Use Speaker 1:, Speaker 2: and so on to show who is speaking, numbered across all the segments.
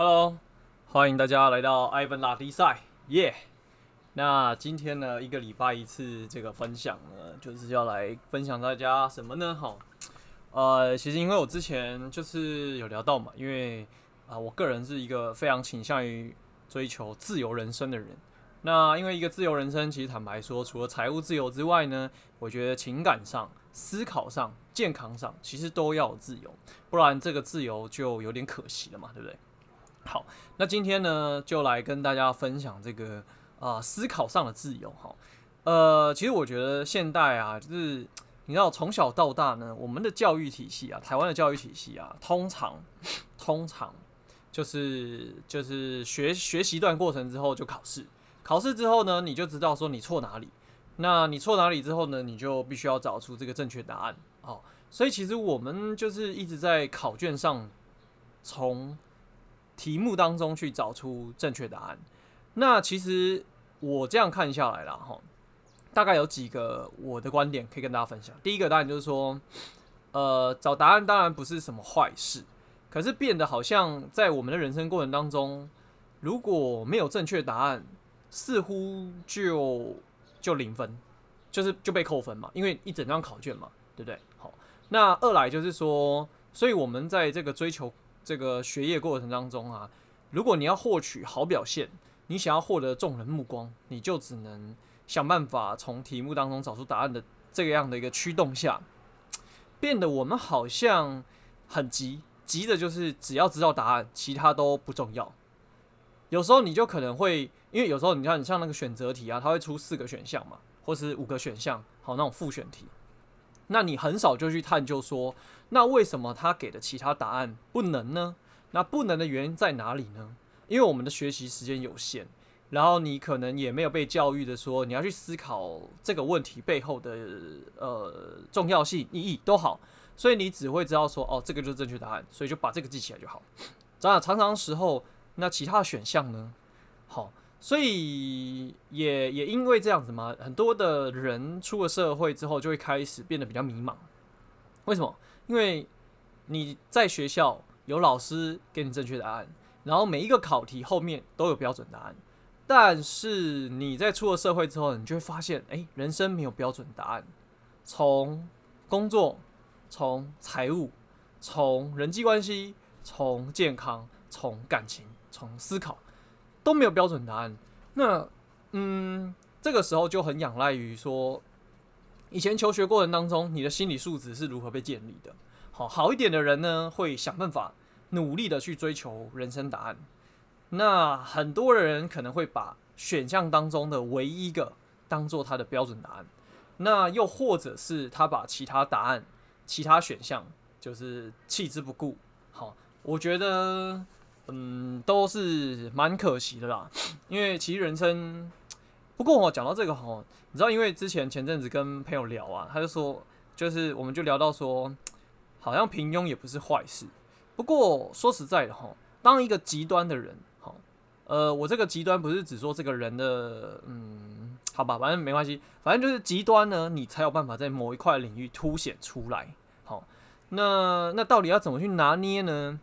Speaker 1: Hello，欢迎大家来到艾文拉迪赛，耶！那今天呢，一个礼拜一次这个分享呢，就是要来分享大家什么呢？哈，呃，其实因为我之前就是有聊到嘛，因为啊、我个人是一个非常倾向于追求自由人生的人。那因为一个自由人生，其实坦白说，除了财务自由之外呢，我觉得情感上、思考上、健康上，其实都要自由，不然这个自由就有点可惜了嘛，对不对？好，那今天呢，就来跟大家分享这个啊、思考上的自由哈。呃，其实我觉得现代啊，就是你知道从小到大呢，我们的教育体系啊，台湾的教育体系啊，通常 通常就是就是学学习一段过程之后就考试，考试之后呢，你就知道说你错哪里，那你错哪里之后呢，你就必须要找出这个正确答案。好，所以其实我们就是一直在考卷上从。题目当中去找出正确答案。那其实我这样看下来了哈，大概有几个我的观点可以跟大家分享。第一个当然就是说，呃，找答案当然不是什么坏事，可是变得好像在我们的人生过程当中，如果没有正确答案，似乎就就零分，就是就被扣分嘛，因为一整张考卷嘛，对不对？好，那二来就是说，所以我们在这个追求。这个学业过程当中啊，如果你要获取好表现，你想要获得众人目光，你就只能想办法从题目当中找出答案的这样的一个驱动下，变得我们好像很急，急的就是只要知道答案，其他都不重要。有时候你就可能会，因为有时候你看，你像那个选择题啊，它会出四个选项嘛，或是五个选项，好，那种复选题。那你很少就去探究说，那为什么他给的其他答案不能呢？那不能的原因在哪里呢？因为我们的学习时间有限，然后你可能也没有被教育的说你要去思考这个问题背后的呃重要性、意义都好，所以你只会知道说哦，这个就是正确答案，所以就把这个记起来就好。咱俩，常常时候那其他选项呢？好。所以也也因为这样子嘛，很多的人出了社会之后，就会开始变得比较迷茫。为什么？因为你在学校有老师给你正确答案，然后每一个考题后面都有标准答案。但是你在出了社会之后，你就会发现，哎，人生没有标准答案。从工作，从财务，从人际关系，从健康，从感情，从思考。都没有标准答案，那嗯，这个时候就很仰赖于说，以前求学过程当中，你的心理素质是如何被建立的。好，好一点的人呢，会想办法努力的去追求人生答案。那很多人可能会把选项当中的唯一一个当做他的标准答案，那又或者是他把其他答案、其他选项就是弃之不顾。好，我觉得。嗯，都是蛮可惜的啦，因为其实人生，不过我讲到这个哈，你知道，因为之前前阵子跟朋友聊啊，他就说，就是我们就聊到说，好像平庸也不是坏事。不过说实在的哈，当一个极端的人，哈，呃，我这个极端不是指说这个人的，嗯，好吧，反正没关系，反正就是极端呢，你才有办法在某一块领域凸显出来。好，那那到底要怎么去拿捏呢？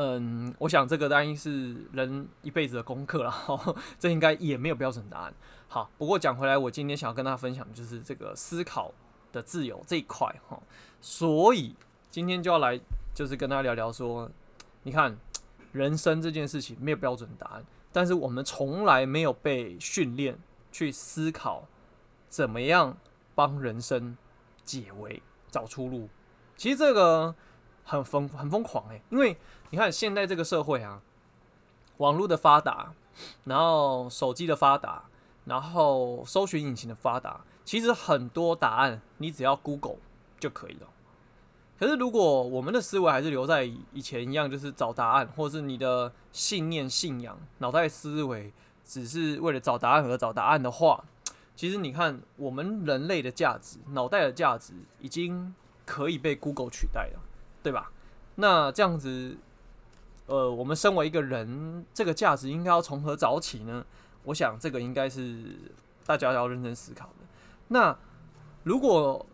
Speaker 1: 嗯，我想这个当然是人一辈子的功课了，这应该也没有标准答案。好，不过讲回来，我今天想要跟大家分享的就是这个思考的自由这一块哈。所以今天就要来，就是跟大家聊聊说，你看人生这件事情没有标准答案，但是我们从来没有被训练去思考怎么样帮人生解围、找出路。其实这个。很疯很疯狂欸，因为你看现在这个社会啊，网络的发达，然后手机的发达，然后搜寻引擎的发达，其实很多答案你只要 Google 就可以了。可是如果我们的思维还是留在以前一样，就是找答案，或是你的信念、信仰、脑袋思维只是为了找答案而找答案的话，其实你看我们人类的价值、脑袋的价值已经可以被 Google 取代了。对吧？那这样子，呃，我们身为一个人，这个价值应该要从何找起呢？我想这个应该是大家要认真思考的。那如果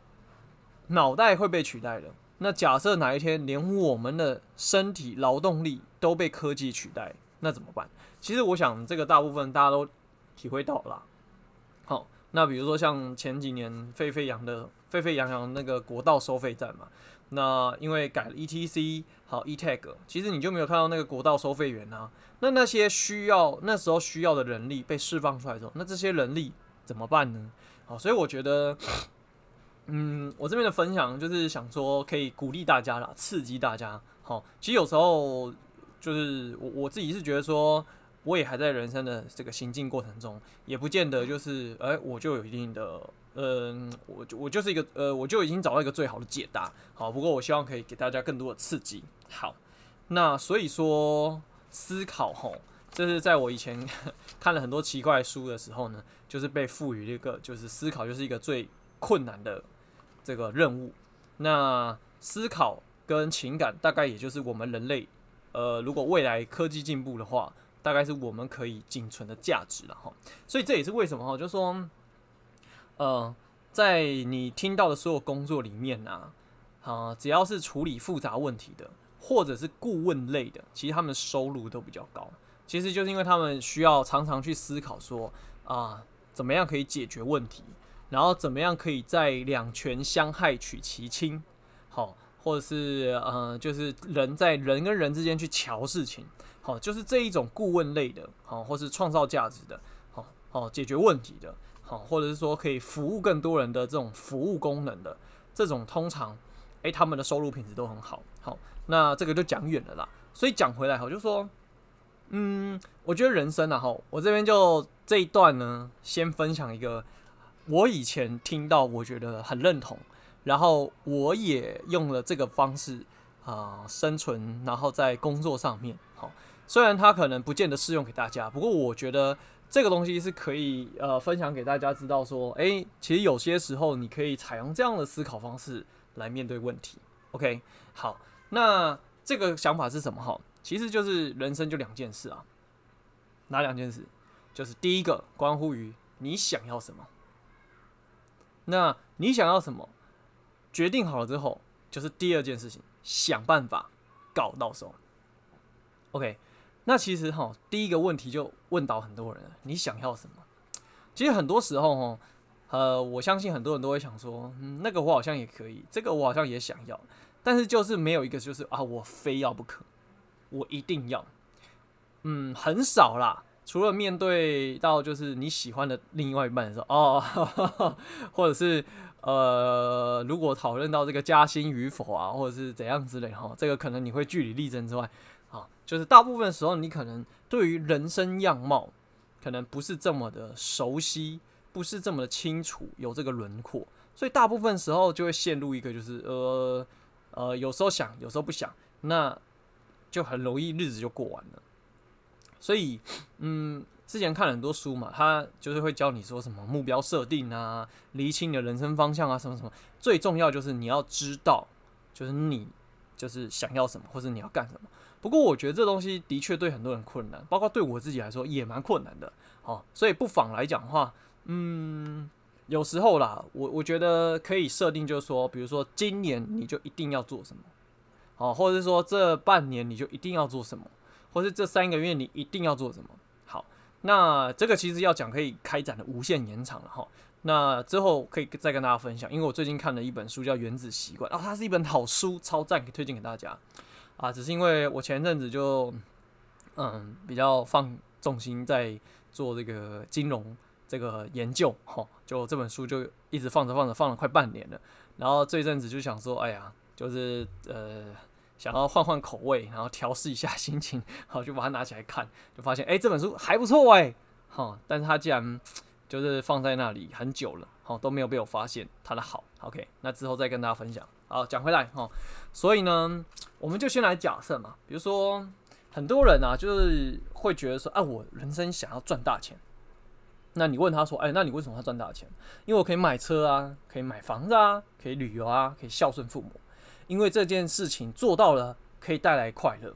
Speaker 1: 脑袋会被取代了，那假设哪一天连我们的身体劳动力都被科技取代，那怎么办？其实我想这个大部分大家都体会到了。好，那比如说像前几年沸沸扬的沸沸扬扬那个国道收费站嘛，那因为改了 ETC 好 E-Tag，其实你就没有看到那个国道收费员啊。那那些需要那时候需要的人力被释放出来之后，那这些人力怎么办呢？好，所以我觉得，嗯，我这边的分享就是想说，可以鼓励大家啦，刺激大家。好，其实有时候就是我我自己是觉得说，我也还在人生的这个行进过程中，也不见得就是，哎、我就有一定的，嗯、我就我就是一个，呃，我就已经找到一个最好的解答。好，不过我希望可以给大家更多的刺激。好，那所以说思考吼，这是在我以前看了很多奇怪书的时候呢，就是被赋予一个，就是思考就是一个最困难的这个任务。那思考跟情感大概也就是我们人类，呃，如果未来科技进步的话，大概是我们可以仅存的价值了哈。所以这也是为什么哈，就说，呃，在你听到的所有工作里面呢，啊，啊，只要是处理复杂问题的，或者是顾问类的，其实他们收入都比较高。其实就是因为他们需要常常去思考说啊。怎么样可以解决问题？然后怎么样可以在两权相害取其轻？好，或者是呃，就是人在人跟人之间去瞧事情，好，就是这一种顾问类的，好，或是创造价值的，好，好解决问题的，好，或者是说可以服务更多人的这种服务功能的，这种通常，诶，他们的收入品质都很好，好，那这个就讲远了啦。所以讲回来，好，就说。嗯，我觉得人生啊，哈，我这边就这一段呢，先分享一个我以前听到，我觉得很认同，然后我也用了这个方式啊、生存，然后在工作上面，好，虽然它可能不见得适用给大家，不过我觉得这个东西是可以呃分享给大家知道，说，诶，其实有些时候你可以采用这样的思考方式来面对问题。OK，好，那这个想法是什么？哈。其实就是人生就两件事啊，哪两件事？就是第一个关乎于你想要什么，那你想要什么，决定好了之后，就是第二件事情，想办法搞到手。OK，那其实哈，第一个问题就问到很多人了，你想要什么？其实很多时候哈，呃，我相信很多人都会想说，嗯，那个我好像也可以，这个我好像也想要，但是就是没有一个就是啊，我非要不可。我一定要，嗯，很少啦。除了面对到就是你喜欢的另外一半的时候，哦，呵 呵或者是呃，如果讨论到这个加薪与否啊，或者是怎样之类哈，这个可能你会据理力争之外，就是大部分时候你可能对于人生样貌可能不是这么的熟悉，不是这么的清楚，有这个轮廓，所以大部分时候就会陷入一个就是呃呃，有时候想，有时候不想，那。就很容易日子就过完了，所以，嗯，之前看了很多书嘛，他就是会教你说什么目标设定啊，厘清你的人生方向啊，什么什么。最重要就是你要知道，就是你就是想要什么，或者你要干什么。不过我觉得这东西的确对很多人困难，包括对我自己来说也蛮困难的。好，所以不妨来讲的话，嗯，有时候啦，我我觉得可以设定，就是说，比如说今年你就一定要做什么。哦，或者是说这半年你就一定要做什么，或是这三个月你一定要做什么？好，那这个其实要讲可以开展的无限延长了哈。那之后可以再跟大家分享，因为我最近看了一本书叫《原子习惯》，哦，它是一本好书，超赞，可以推荐给大家。啊，只是因为我前阵子就嗯比较放重心在做这个金融这个研究，哈，就这本书就一直放着放着放了快半年了，然后这一阵子就想说，哎呀。就是呃，想要换换口味，然后调试一下心情，好，就把它拿起来看，就发现哎、这本书还不错哎，哈，但是它竟然就是放在那里很久了，好，都没有被我发现它的好，OK，那之后再跟大家分享。好，讲回来哈，所以呢，我们就先来假设嘛，比如说很多人啊，就是会觉得说，啊，我人生想要赚大钱。那你问他说，哎，那你为什么要赚大钱？因为我可以买车啊，可以买房子啊，可以旅游啊，可以孝顺父母。因为这件事情做到了，可以带来快乐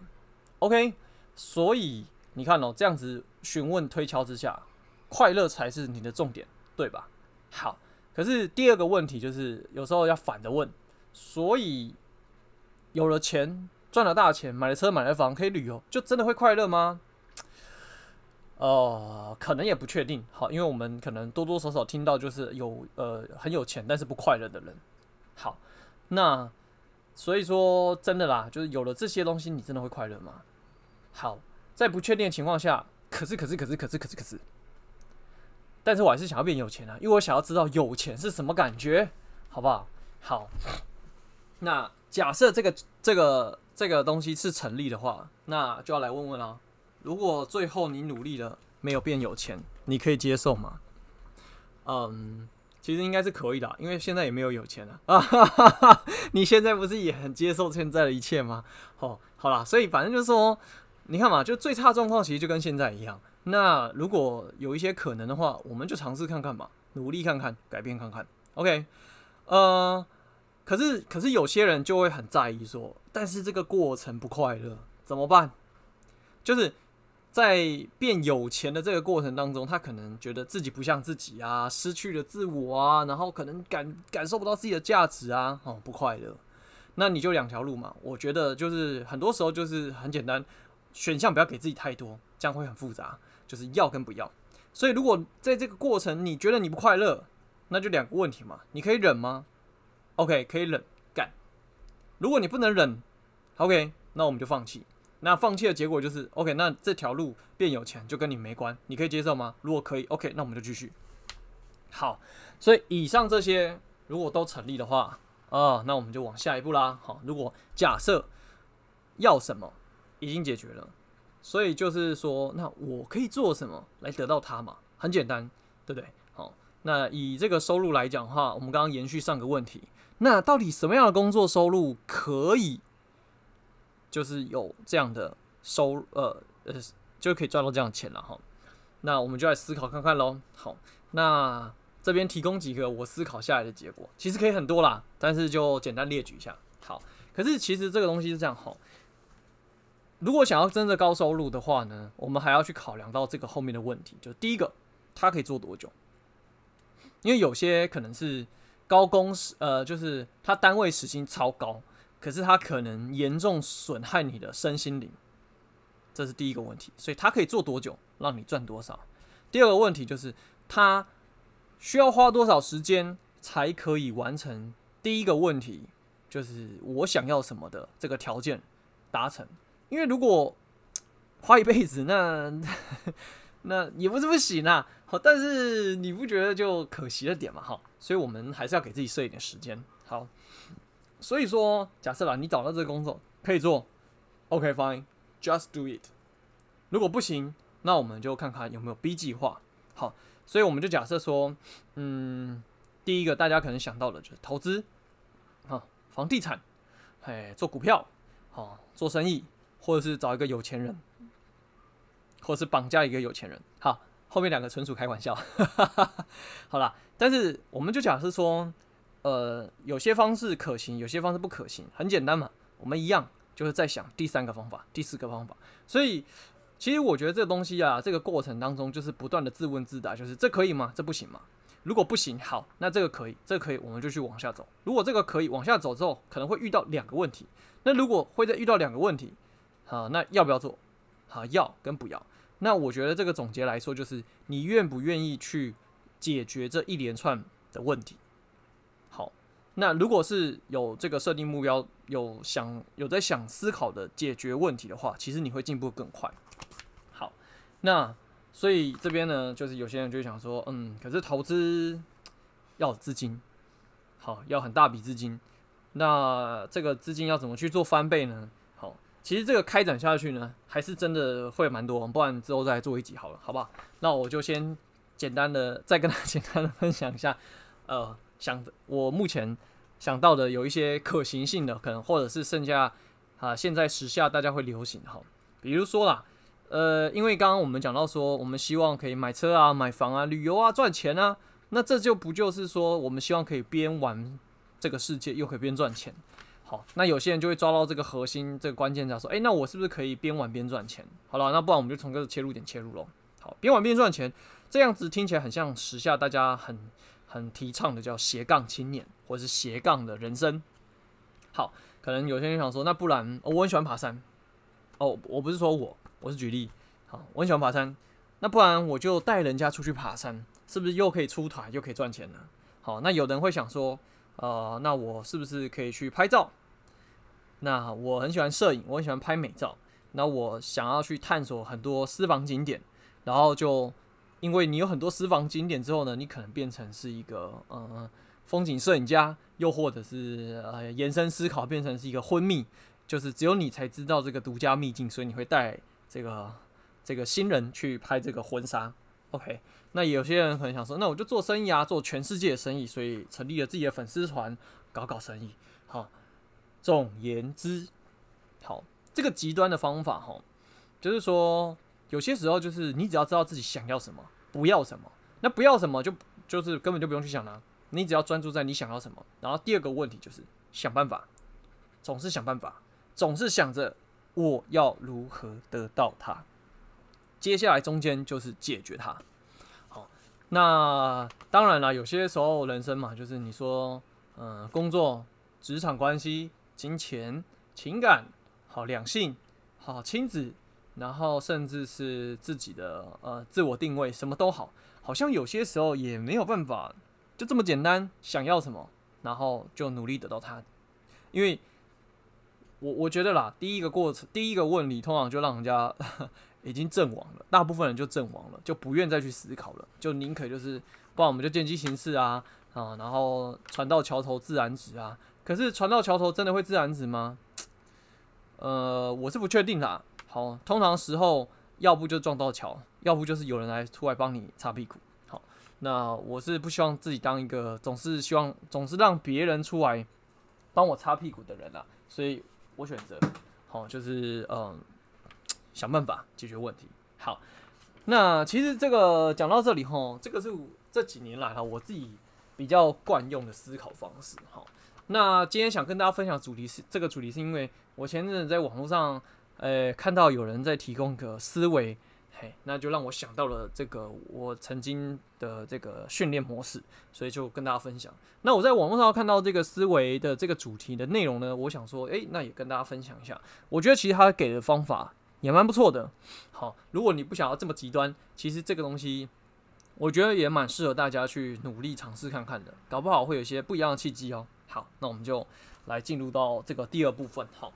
Speaker 1: ，OK，所以你看哦，这样子询问推敲之下，快乐才是你的重点，对吧？好，可是第二个问题就是有时候要反着问，所以有了钱赚了大钱，买了车买了房，可以旅游，就真的会快乐吗？呃，可能也不确定。好，因为我们可能多多少少听到就是有呃很有钱但是不快乐的人。好，那所以说真的啦，就是有了这些东西，你真的会快乐吗？好，在不确定的情况下，可是可是可是可是可是可是，但是我还是想要变有钱啊，因为我想要知道有钱是什么感觉，好不好？好，那假设这个这个这个东西是成立的话，那就要来问问啦。如果最后你努力了没有变有钱，你可以接受吗？嗯，其实应该是可以的，因为现在也没有有钱了啊。你现在不是也很接受现在的一切吗？哦，好啦，所以反正就是说，你看嘛，就最差状况其实就跟现在一样。那如果有一些可能的话，我们就尝试看看嘛，努力看看，改变看看。OK，呃，可是可是有些人就会很在意说，但是这个过程不快乐，怎么办？就是。在变有钱的这个过程当中，他可能觉得自己不像自己啊，失去了自我啊，然后可能感感受不到自己的价值啊，哦，不快乐。那你就两条路嘛，我觉得就是很多时候就是很简单，选项不要给自己太多，这样会很复杂，就是要跟不要。所以如果在这个过程你觉得你不快乐，那就两个问题嘛，你可以忍吗？OK，可以忍干。如果你不能忍，OK，那我们就放弃。那放弃的结果就是 OK，那这条路变有钱就跟你没关，你可以接受吗？如果可以，OK，那我们就继续。好，所以以上这些如果都成立的话，啊，那我们就往下一步啦。好，如果假设要什么已经解决了，所以就是说，那我可以做什么来得到它嘛？很简单，对不对？好，那以这个收入来讲的话，我们刚刚延续上个问题，那到底什么样的工作收入可以？就是有这样的收，呃呃，就可以赚到这样的钱了哈。那我们就来思考看看喽。好，那这边提供几个我思考下来的结果，其实可以很多啦，但是就简单列举一下。好，可是其实这个东西是这样哈。如果想要真的高收入的话呢，我们还要去考量到这个后面的问题，就第一个，它可以做多久？因为有些可能是高工时，呃，就是它单位时薪超高。可是它可能严重损害你的身心灵，这是第一个问题。所以它可以做多久，让你赚多少？第二个问题就是它需要花多少时间才可以完成第一个问题，就是我想要什么的这个条件达成。因为如果花一辈子，那 那也不是不行啊。好，但是你不觉得就可惜了点嘛？哈，所以我们还是要给自己设一点时间。好。所以说，假设啦，你找到这个工作可以做，OK fine，just do it。如果不行，那我们就看看有没有 B 计划。好，所以我们就假设说，嗯，第一个大家可能想到的就是投资，啊，房地产，哎，做股票，好，做生意，或者是找一个有钱人，或者是绑架一个有钱人。好，后面两个纯属开玩笑。好啦，但是我们就假设说。呃，有些方式可行，有些方式不可行，很简单嘛。我们一样就是在想第三个方法、第四个方法。所以，其实我觉得这个东西啊，这个过程当中就是不断的自问自答，就是这可以吗？这不行吗？如果不行，好，那这个可以，这个可以，我们就去往下走。如果这个可以往下走之后，可能会遇到两个问题。那如果会再遇到两个问题，好，那要不要做？好，要跟不要。那我觉得这个总结来说，就是你愿不愿意去解决这一连串的问题。好那如果是有这个设定目标，有想有在想思考的解决问题的话，其实你会进步更快。好，那所以这边呢，就是有些人就想说，嗯，可是投资要资金，好，要很大笔资金。那这个资金要怎么去做翻倍呢？其实这个开展下去呢，还是真的会蛮多，不然之后再做一集好了，好不好？那我就先简单的再跟他简单的分享一下，呃。想我目前想到的有一些可行性的，可能或者是剩下啊，现在时下大家会流行的哈，比如说啦，呃，因为刚刚我们讲到说，我们希望可以买车啊、买房啊、旅游啊、赚钱啊，那这就不就是说，我们希望可以边玩这个世界，又可以边赚钱。好，那有些人就会抓到这个核心这个关键，讲说，诶，那我是不是可以边玩边赚钱？好了，那不然我们就从这个切入点切入喽。好，边玩边赚钱，这样子听起来很像时下大家很。很提倡的叫斜杠青年，或者是斜杠的人生。好，可能有些人想说，那不然、哦、我很喜欢爬山。哦，我不是说我，我是举例。好，我很喜欢爬山，那不然我就带人家出去爬山，是不是又可以出团又可以赚钱呢？好，那有人会想说，呃，那我是不是可以去拍照？那我很喜欢摄影，我很喜欢拍美照。那我想要去探索很多私房景点，然后就因为你有很多私房景点之后呢，你可能变成是一个呃风景摄影家，又或者是呃延伸思考变成是一个婚蜜，就是只有你才知道这个独家秘境，所以你会带这个这个新人去拍这个婚纱。OK，那有些人可能想说，那我就做生意啊，做全世界的生意，所以成立了自己的粉丝团，搞搞生意。好，总言之，好。这个极端的方法，哈，就是说，有些时候就是你只要知道自己想要什么，不要什么，那不要什么就就是根本就不用去想了，你只要专注在你想要什么。然后第二个问题就是想办法，总是想办法，总是想着我要如何得到它。接下来中间就是解决它。那当然了，有些时候人生嘛，就是你说，嗯、工作、职场关系、金钱、情感。好，两性，好亲子，然后甚至是自己的呃自我定位，什么都好，好像有些时候也没有办法就这么简单，想要什么，然后就努力得到它。因为我我觉得啦，第一个过程，第一个问题，通常就让人家已经阵亡了，大部分人就阵亡了，就不愿再去思考了，就宁可就是，不然我们就见机行事啊啊，然后船到桥头自然直啊。可是船到桥头真的会自然直吗？呃，我是不确定啦。好，通常时候要不就撞到桥，要不就是有人来出来帮你擦屁股。好，那我是不希望自己当一个总是希望总是让别人出来帮我擦屁股的人啦。所以我选择好，就是嗯，想办法解决问题。好，那其实这个讲到这里吼，这个是这几年来哈我自己比较惯用的思考方式。好，那今天想跟大家分享主题是这个主题是因为。我前阵子在网络上，呃、看到有人在提供个思维，嘿，那就让我想到了这个我曾经的这个训练模式，所以就跟大家分享。那我在网络上看到这个思维的这个主题的内容呢，我想说，诶、那也跟大家分享一下。我觉得其实他给的方法也蛮不错的。好，如果你不想要这么极端，其实这个东西，我觉得也蛮适合大家去努力尝试看看的，搞不好会有一些不一样的契机哦。好，那我们就来进入到这个第二部分，好。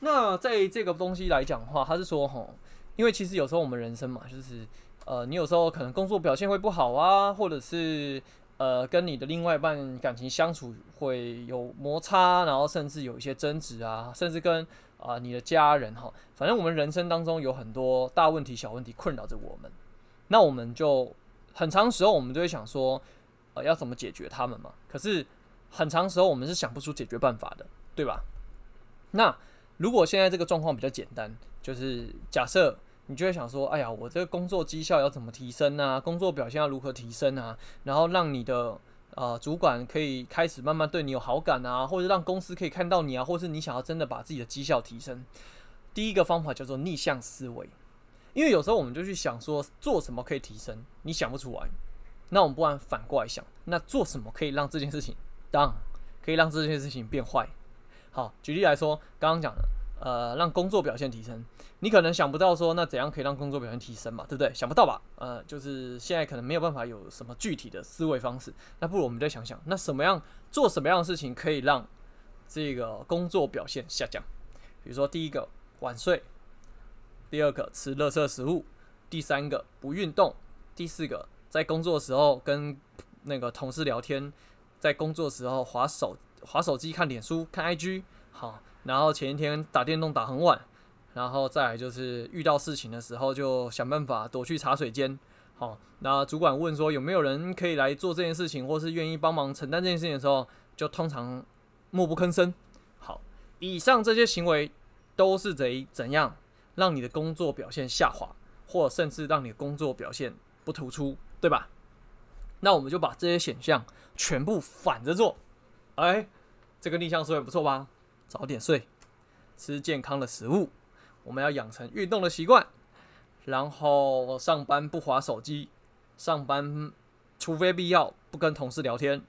Speaker 1: 那在这个东西来讲的话，他是说吼，因为其实有时候我们人生嘛，就是呃，你有时候可能工作表现会不好啊，或者是呃，跟你的另外一半感情相处会有摩擦，然后甚至有一些争执啊，甚至跟啊、你的家人哈，反正我们人生当中有很多大问题、小问题困扰着我们，那我们就很长时候我们就会想说，呃，要怎么解决他们嘛？可是很长时候我们是想不出解决办法的，对吧？那如果现在这个状况比较简单，就是假设你就会想说，哎呀，我这个工作绩效要怎么提升啊？工作表现要如何提升啊？然后让你的呃主管可以开始慢慢对你有好感啊，或者让公司可以看到你啊，或是你想要真的把自己的绩效提升。第一个方法叫做逆向思维，因为有时候我们就去想说做什么可以提升，你想不出来，那我们不然反过来想，那做什么可以让这件事情当可以让这件事情变坏？好，举例来说，刚刚讲的，呃，让工作表现提升，你可能想不到说，那怎样可以让工作表现提升嘛，对不对？想不到吧？呃，就是现在可能没有办法有什么具体的思维方式，那不如我们再想想，那什么样做什么样的事情可以让这个工作表现下降？比如说，第一个晚睡，第二个吃垃圾食物，第三个不运动，第四个在工作的时候跟那个同事聊天，在工作的时候划手。划手机、看脸书、看 IG，好，然后前一天打电动打很晚，然后再来就是遇到事情的时候就想办法躲去茶水间，好，那主管问说有没有人可以来做这件事情，或是愿意帮忙承担这件事情的时候，就通常默不吭声。好，以上这些行为都是怎怎样让你的工作表现下滑，或甚至让你的工作表现不突出，对吧？那我们就把这些选项全部反着做。哎，这个逆向思维不错吧？早点睡，吃健康的食物，我们要养成运动的习惯，然后上班不划手机，上班除非必要不跟同事聊天，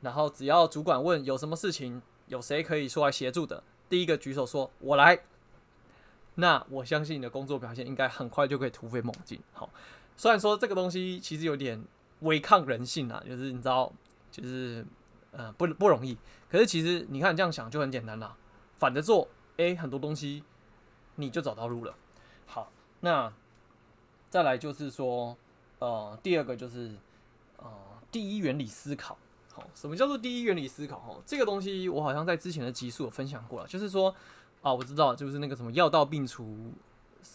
Speaker 1: 然后只要主管问有什么事情有谁可以出来协助的？第一个举手说“我来”，那我相信你的工作表现应该很快就可以突飞猛进。好，虽然说这个东西其实有点违抗人性啊，就是你知道，就是呃不不容易。可是其实你看这样想就很简单啦，反着做，诶，很多东西你就找到路了。好，那再来就是说，呃，第二个就是呃第一原理思考。好什么叫做第一原理思考？哈，这个东西我好像在之前的集数有分享过了，就是说啊，我知道，就是那个什么药到病除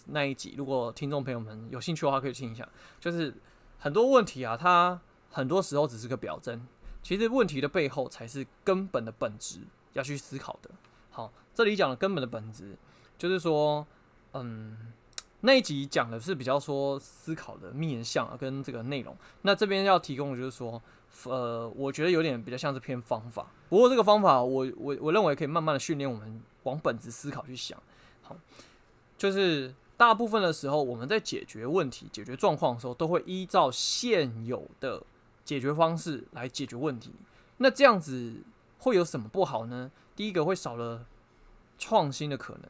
Speaker 1: 那一集，如果听众朋友们有兴趣的话，可以听一下。就是很多问题啊，它很多时候只是个表征，其实问题的背后才是根本的本质要去思考的。好，这里讲的根本的本质，就是说，嗯，那一集讲的是比较说思考的面向，跟这个内容。那这边要提供的就是说。呃，我觉得有点比较像是偏方法，不过这个方法，我我我认为可以慢慢的训练我们往本质思考去想。好，就是大部分的时候，我们在解决问题、解决状况的时候，都会依照现有的解决方式来解决问题。那这样子会有什么不好呢？第一个会少了创新的可能，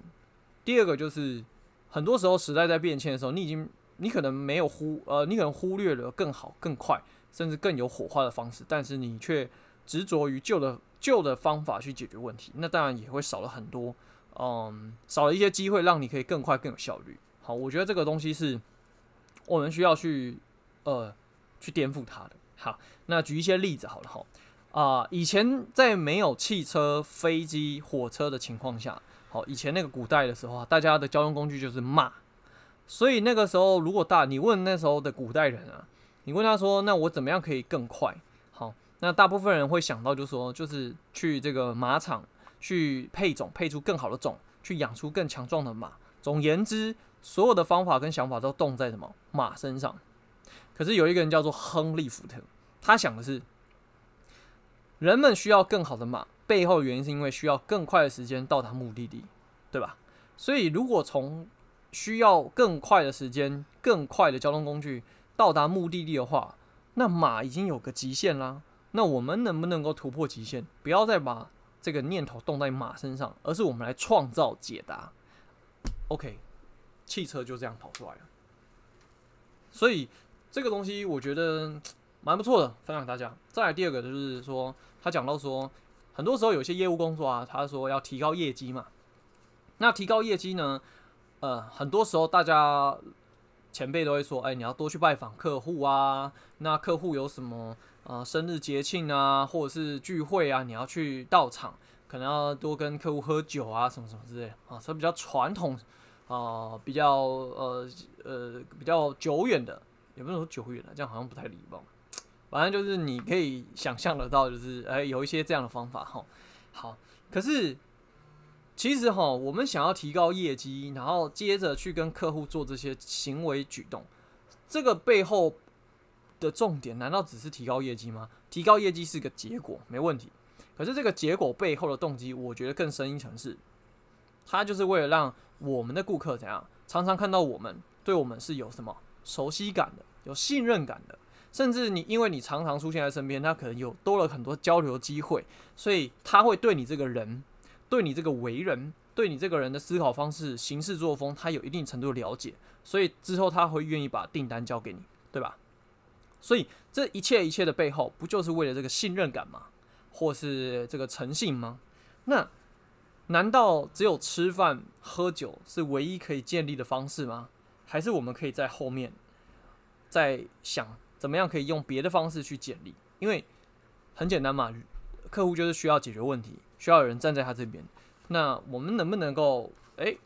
Speaker 1: 第二个就是很多时候时代在变迁的时候，你已经你可能没有忽呃，你可能忽略了更好、更快。甚至更有火花的方式，但是你却执着于旧的旧的方法去解决问题，那当然也会少了很多，嗯，少了一些机会让你可以更快更有效率。好，我觉得这个东西是我们需要去呃去颠覆它的。好，那举一些例子好了哈，啊、以前在没有汽车、飞机、火车的情况下，好，以前那个古代的时候啊，大家的交通工具就是马，所以那个时候如果大你问那时候的古代人啊。你问他说：“那我怎么样可以更快？”好，那大部分人会想到，就是说，就是去这个马场去配种，配出更好的种，去养出更强壮的马。总言之，所有的方法跟想法都动在什么马身上。可是有一个人叫做亨利·福特，他想的是，人们需要更好的马，背后原因是因为需要更快的时间到达目的地，对吧？所以，如果从需要更快的时间、更快的交通工具，到达目的地的话，那马已经有个极限啦。那我们能不能够突破极限？不要再把这个念头动在马身上，而是我们来创造解答。OK，汽车就这样跑出来了。所以这个东西我觉得蛮不错的，分享给大家。再来第二个就是说，他讲到说，很多时候有些业务工作啊，他说要提高业绩嘛。那提高业绩呢？呃，很多时候大家。前辈都会说：“哎，你要多去拜访客户啊。那客户有什么呃生日节庆啊，或者是聚会啊，你要去到场，可能要多跟客户喝酒啊，什么什么之类啊。这比较传统啊，比较呃呃比较久远的，也不能说久远了，这样好像不太礼貌。反正就是你可以想象得到，就是哎有一些这样的方法哈。好，可是。”其实哈，我们想要提高业绩，然后接着去跟客户做这些行为举动，这个背后的重点难道只是提高业绩吗？提高业绩是个结果，没问题。可是这个结果背后的动机，我觉得更深一层是，它就是为了让我们的顾客怎样，常常看到我们，对我们是有什么熟悉感的，有信任感的，甚至你因为你常常出现在身边，他可能有多了很多交流机会，所以他会对你这个人。对你这个为人，对你这个人的思考方式、行事作风，他有一定程度的了解，所以之后他会愿意把订单交给你，对吧？所以这一切一切的背后，不就是为了这个信任感吗？或是这个诚信吗？那难道只有吃饭喝酒是唯一可以建立的方式吗？还是我们可以在后面再想怎么样可以用别的方式去建立？因为很简单嘛，客户就是需要解决问题。需要有人站在他这边，那我们能不能够诶、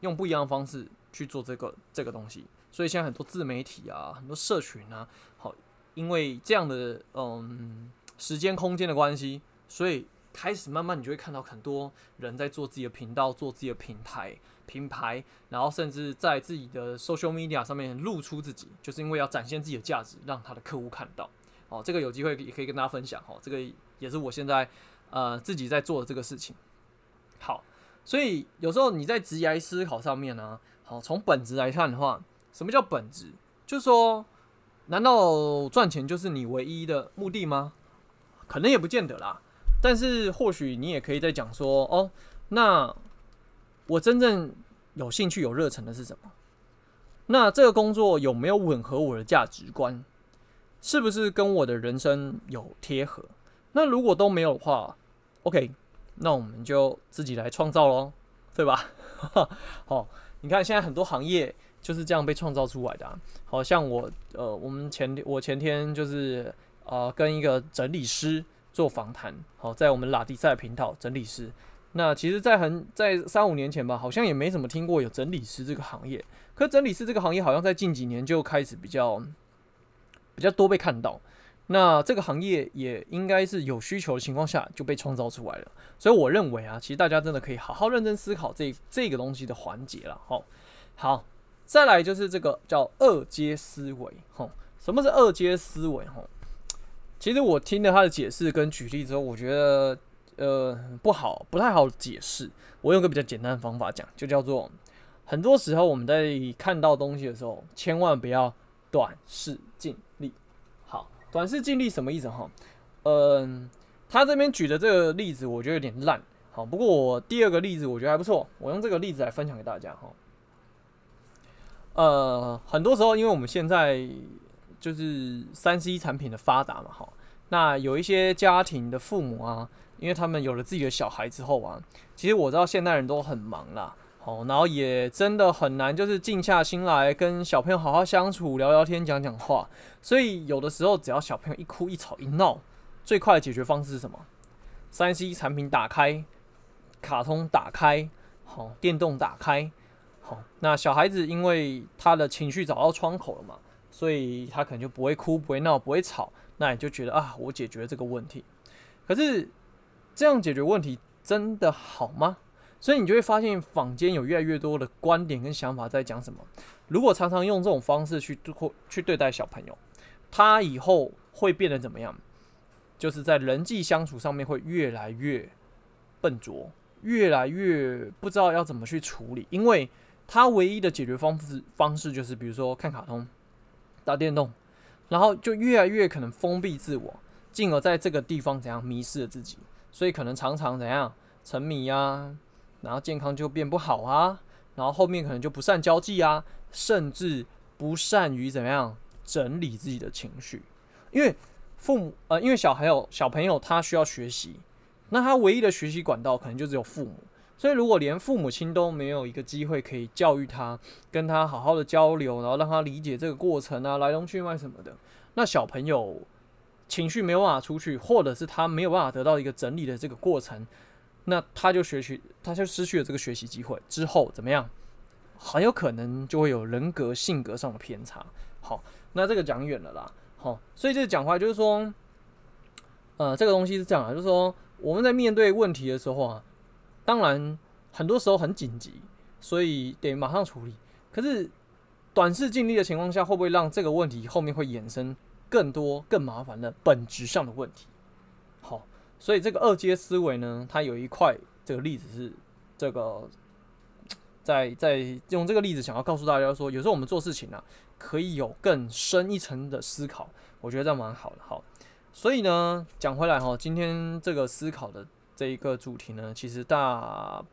Speaker 1: 用不一样的方式去做这个这个东西？所以现在很多自媒体啊，很多社群啊，好，因为这样的嗯时间空间的关系，所以开始慢慢你就会看到很多人在做自己的频道，做自己的平台品牌，然后甚至在自己的 social media 上面露出自己，就是因为要展现自己的价值，让他的客户看到。哦，这个有机会也可以跟大家分享。哦，这个也是我现在。呃，自己在做的这个事情，好，所以有时候你在职业思考上面呢、啊，好，从本质来看的话，什么叫本质？就是说，难道赚钱就是你唯一的目的吗？可能也不见得啦。但是或许你也可以再讲说，哦，那我真正有兴趣、有热忱的是什么？那这个工作有没有吻合我的价值观？是不是跟我的人生有贴合？那如果都没有的话，OK，那我们就自己来创造喽，对吧？好，你看现在很多行业就是这样被创造出来的。好像我呃，我们前我前天就是呃跟一个整理师。做访谈，好，在我们拉迪赛频道整理师。那其实，在很在三五年前吧，好像也没怎么听过有整理师这个行业。可整理师这个行业，好像在近几年就开始比较比较多被看到。那这个行业也应该是有需求的情况下就被创造出来了。所以我认为啊，其实大家真的可以好好认真思考这这个东西的环节了。好，好，再来就是这个叫二阶思维。吼，什么是二阶思维？吼。其实我听了他的解释跟举例之后，我觉得呃不好，不太好解释。我用个比较简单的方法讲，就叫做很多时候我们在看到东西的时候，千万不要短视近利。好，短视近利什么意思哈？嗯、他这边举的这个例子我觉得有点烂。好，不过我第二个例子我觉得还不错，我用这个例子来分享给大家哈。呃，很多时候因为我们现在。就是三 C 产品的发达嘛，哈，那有一些家庭的父母啊，因为他们有了自己的小孩之后啊，其实我知道现代人都很忙啦，好，然后也真的很难，就是静下心来跟小朋友好好相处、聊聊天、讲讲话。所以有的时候，只要小朋友一哭、一吵、一闹，最快的解决方式是什么？三 C 产品打开，卡通打开，好，电动打开，好，那小孩子因为他的情绪找到窗口了嘛。所以他可能就不会哭、不会闹、不会吵，那你就觉得啊，我解决了这个问题。可是这样解决问题真的好吗？所以你就会发现坊间有越来越多的观点跟想法在讲什么。如果常常用这种方式去对去对待小朋友，他以后会变得怎么样？就是在人际相处上面会越来越笨拙，越来越不知道要怎么去处理，因为他唯一的解决方式方式就是比如说看卡通。打电动，然后就越来越可能封闭自我，进而在这个地方怎样迷失了自己，所以可能常常怎样沉迷啊，然后健康就变不好啊，然后后面可能就不善交际啊，甚至不善于怎么样整理自己的情绪，因为父母呃，因为小孩有小朋友他需要学习，那他唯一的学习管道可能就只有父母。所以，如果连父母亲都没有一个机会可以教育他，跟他好好的交流，然后让他理解这个过程啊，来龙去脉什么的，那小朋友情绪没有办法出去，或者是他没有办法得到一个整理的这个过程，那他就学习，他就失去了这个学习机会。之后怎么样？很有可能就会有人格性格上的偏差。好，那这个讲远了啦。好，所以这个讲话就是说，呃，这个东西是这样啊，就是说我们在面对问题的时候啊。当然，很多时候很紧急，所以得马上处理。可是短视近利的情况下，会不会让这个问题后面会衍生更多更麻烦的本质上的问题？好，所以这个二阶思维呢，它有一块这个例子是这个在在用这个例子想要告诉大家说，有时候我们做事情啊，可以有更深一层的思考。我觉得这样蛮好的。好，所以呢，讲回来哈，今天这个思考的。这一个主题呢，其实大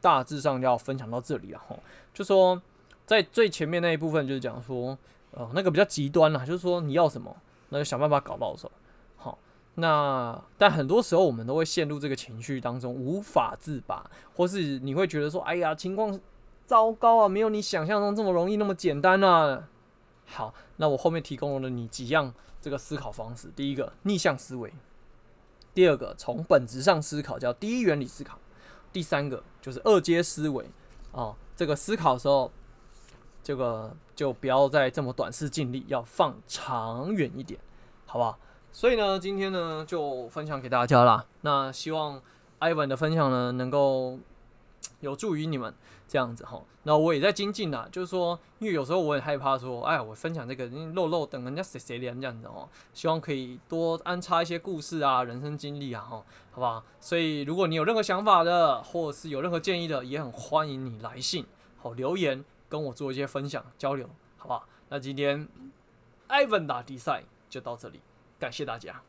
Speaker 1: 大致上要分享到这里了哈。就说在最前面那一部分，就是讲说，呃，那个比较极端啦，就是说你要什么，那就想办法搞到手。好，那但很多时候我们都会陷入这个情绪当中，无法自拔，或是你会觉得说，哎呀，情况糟糕啊，没有你想象中这么容易，那么简单啊。好，那我后面提供了你几样这个思考方式，第一个逆向思维。第二个从本质上思考叫第一原理思考，第三个就是二阶思维啊，这个思考的时候，这个就不要再这么短视近利，要放长远一点，好不好？所以呢，今天呢就分享给大家啦。那希望 Ivan 的分享呢能够 有助于你们。这样子哈，那我也在精进呐，就是说，因为有时候我也害怕说，哎，我分享这个漏漏等人家谁谁连这样子哦，希望可以多安插一些故事啊、人生经历啊，哈，好不好？所以如果你有任何想法的，或者是有任何建议的，也很欢迎你来信，好留言跟我做一些分享交流，好不好？那今天 Ivan 打比赛就到这里，感谢大家。